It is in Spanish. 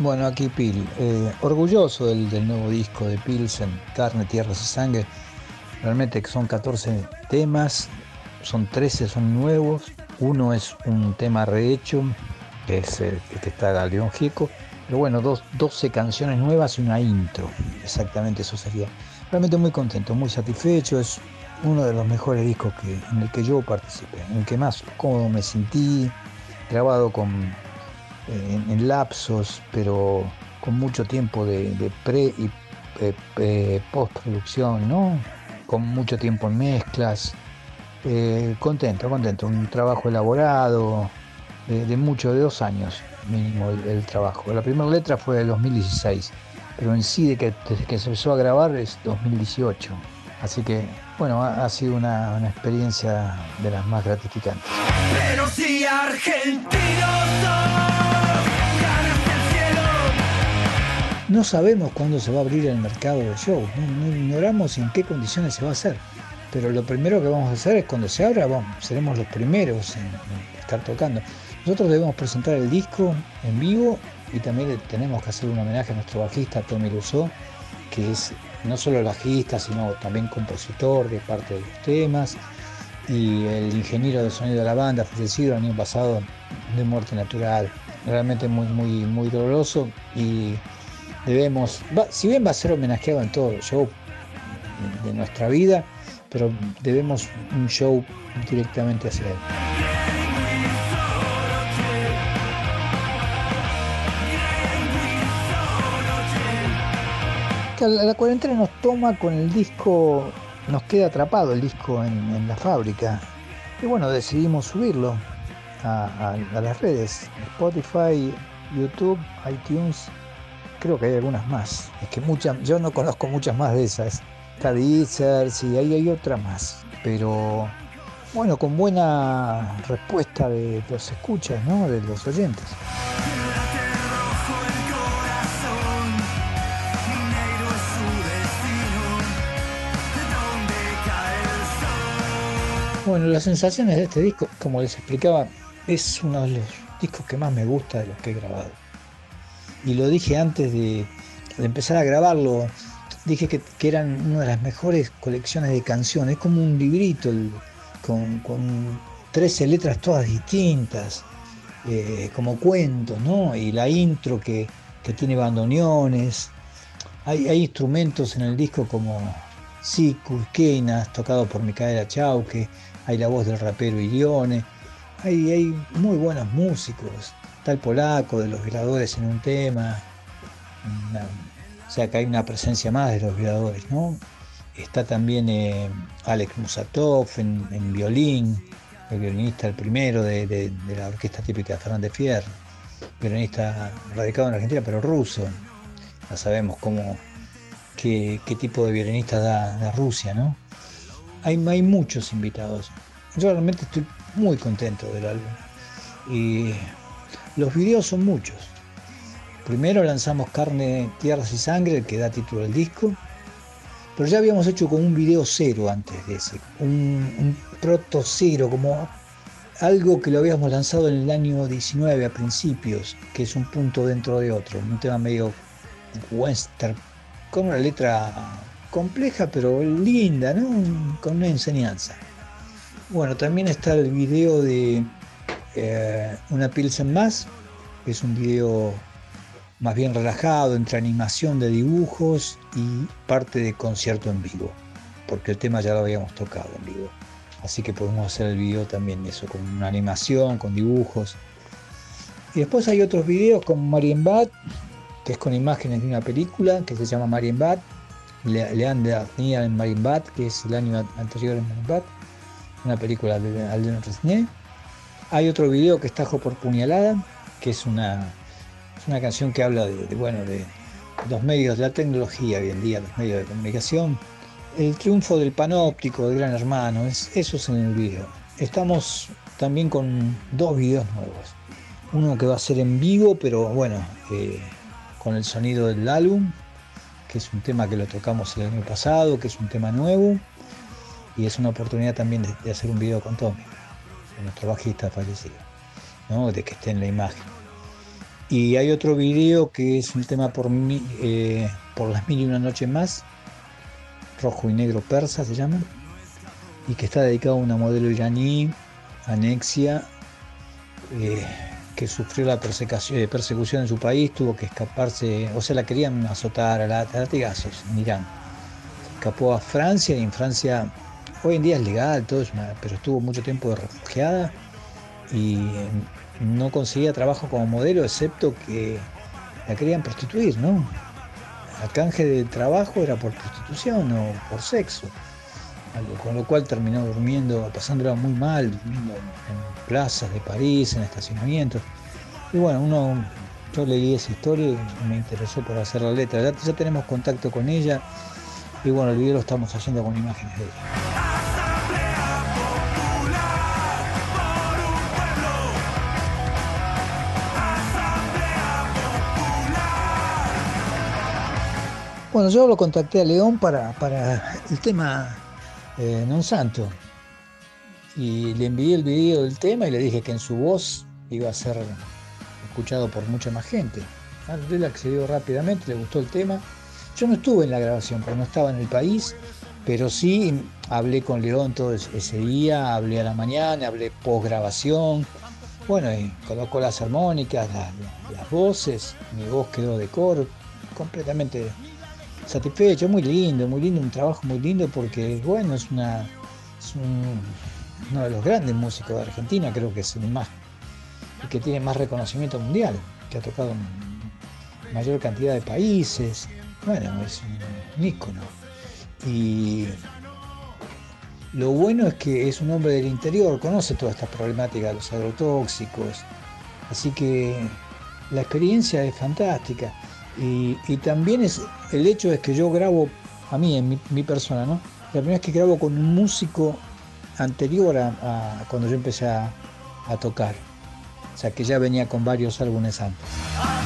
Bueno, aquí Pil, eh, orgulloso del, nuevo disco de Pilsen, Carne, Tierras y Sangre. Realmente son 14 temas, son 13 son nuevos, uno es un tema rehecho, que es el que está León Gieco, pero bueno, dos, 12 canciones nuevas y una intro, exactamente eso sería. Realmente muy contento, muy satisfecho, es uno de los mejores discos que, en el que yo participé, en el que más cómodo me sentí, grabado con en, lapsos, pero con mucho tiempo de, pre y eh, postproducción, ¿no? Con mucho tiempo en mezclas. Eh, contento, contento. Un trabajo elaborado, de, mucho, de dos años mínimo el, trabajo. La primera letra fue del 2016, pero en sí de que, desde que se empezó a grabar es 2018. Así que, bueno, ha, sido una, una, experiencia de las más gratificantes. Pero si argentinos No sabemos cuándo se va a abrir el mercado de show, no, ignoramos en qué condiciones se va a hacer. Pero lo primero que vamos a hacer es cuando se abra, vamos, seremos los primeros en, estar tocando. Nosotros debemos presentar el disco en vivo y también tenemos que hacer un homenaje a nuestro bajista Tommy Rousseau, que es no solo el bajista, sino también compositor de parte de los temas y el ingeniero de sonido de la banda, fallecido el año pasado de muerte natural. Realmente muy, muy, muy doloroso y debemos, si bien va a ser homenajeado en todo el show de nuestra vida, pero debemos un show directamente hacia él. La, cuarentena nos toma con el disco, nos queda atrapado el disco en, la fábrica. Y bueno, decidimos subirlo a, las redes, Spotify, YouTube, iTunes creo que hay algunas más. Es que muchas, yo no conozco muchas más de esas. Está Deezer, sí, ahí hay otra más. Pero bueno, con buena respuesta de los escuchas, ¿no? De los oyentes. Bueno, las sensaciones de este disco, como les explicaba, es uno de los discos que más me gusta de los que he grabado. Y lo dije antes de, empezar a grabarlo, dije que, eran una de las mejores colecciones de canciones, es como un librito con, con 13 letras todas distintas, eh, como cuentos, ¿no? Y la intro que, tiene bandoneones, hay, hay, instrumentos en el disco como Sikus, Kenas, tocado por Micaela Chauque, hay la voz del rapero Irione, hay, hay muy buenos músicos, el polaco de los violadores en un tema, o sea que hay una presencia más de los violadores, ¿no? Está también eh, Alex Musatov en, violín, el violinista el primero de, la orquesta típica de Fernández Fierro, violinista radicado en Argentina pero ruso. Ya sabemos cómo, qué, tipo de violinista da, Rusia, ¿no? Hay, muchos invitados. Yo realmente estoy muy contento del álbum. Y los videos son muchos. Primero lanzamos Carne, Tierras y Sangre, que da título al disco, pero ya habíamos hecho como un video cero antes de ese, un, proto cero, como algo que lo habíamos lanzado en el año 19 a principios, que es un punto dentro de otro, un tema medio western, con una letra compleja pero linda, ¿no? con una enseñanza. Bueno, también está el video de eh, una Pilsen más, que es un video más bien relajado entre animación de dibujos y parte de concierto en vivo, porque el tema ya lo habíamos tocado en vivo. Así que podemos hacer el video también eso, con una animación, con dibujos. Y después hay otros videos como Marienbad, que es con imágenes de una película que se llama Marienbad, Leander en Marienbad, que es el año anterior en Marienbad, una película de Alden Resné. Hay otro video que está por puñalada, que es una, una canción que habla de, bueno, de los medios, de la tecnología hoy en día, los medios de comunicación. El triunfo del panóptico, del gran hermano, es, eso es en el video. Estamos también con dos videos nuevos. Uno que va a ser en vivo, pero bueno, eh, con el sonido del álbum, que es un tema que lo tocamos el año pasado, que es un tema nuevo. y es una oportunidad también de, hacer un video con Tommy, nuestro bajista fallecido, de que esté en la imagen. Y hay otro video que es un tema por, eh, por las mil y una noches más, rojo y negro persa se llama, y que está dedicado a una modelo iraní, Anexia, eh, que sufrió la eh, persecución, en su país, tuvo que escaparse, o sea, la querían azotar a, la, latigazos en Irán. Escapó a Francia y en Francia hoy en día es legal, todo pero estuvo mucho tiempo de refugiada y no conseguía trabajo como modelo, excepto que la querían prostituir, ¿no? El canje de trabajo era por prostitución o por sexo, con lo cual terminó durmiendo, pasándola muy mal, durmiendo en, plazas de París, en estacionamientos. Y bueno, uno, yo leí esa historia y me interesó por hacer la letra. Ya, ya tenemos contacto con ella y bueno, el video lo estamos haciendo con imágenes de ella. Bueno, yo lo contacté a León para, el tema eh, Non Santo. Y le envié el video del tema y le dije que en su voz iba a ser escuchado por mucha más gente. Él accedió rápidamente, le gustó el tema. Yo no estuve en la grabación porque no estaba en el país, pero sí hablé con León todo ese día, hablé a la mañana, hablé post grabación. Bueno, y colocó las armónicas, las, las voces, mi voz quedó de coro, completamente satisfecho, muy lindo, muy lindo, un trabajo muy lindo porque, bueno, es, una, uno de los grandes músicos de Argentina, creo que es el más, el que tiene más reconocimiento mundial, que ha tocado mayor cantidad de países, bueno, es un, ícono. Y lo bueno es que es un hombre del interior, conoce todas estas problemáticas de los agrotóxicos, así que la experiencia es fantástica. Y, también es el hecho es que yo grabo, a mí, en mi, persona, ¿no? La primera vez que grabo con un músico anterior a, cuando yo empecé a, a tocar. O sea, que ya venía con varios álbumes antes.